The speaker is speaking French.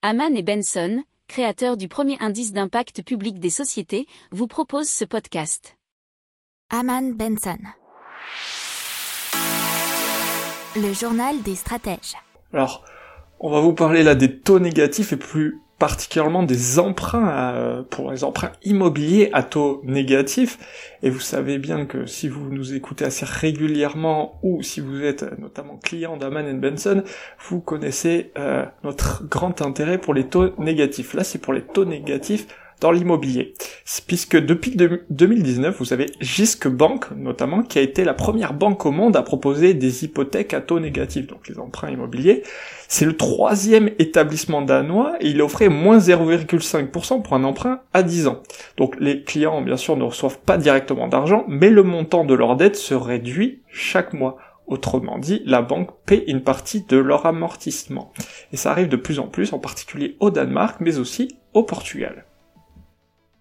Haman et Benson, créateurs du premier indice d'impact public des sociétés, vous proposent ce podcast. Haman Benson. Le journal des stratèges. Alors, on va vous parler là des taux négatifs et plus particulièrement des emprunts euh, pour les emprunts immobiliers à taux négatifs. Et vous savez bien que si vous nous écoutez assez régulièrement ou si vous êtes notamment client d'Aman Benson, vous connaissez euh, notre grand intérêt pour les taux négatifs. Là, c'est pour les taux négatifs dans l'immobilier. Puisque depuis 2019, vous avez Gisque Bank, notamment, qui a été la première banque au monde à proposer des hypothèques à taux négatifs, donc les emprunts immobiliers. C'est le troisième établissement danois et il offrait moins 0,5% pour un emprunt à 10 ans. Donc les clients, bien sûr, ne reçoivent pas directement d'argent, mais le montant de leur dette se réduit chaque mois. Autrement dit, la banque paie une partie de leur amortissement. Et ça arrive de plus en plus, en particulier au Danemark, mais aussi au Portugal.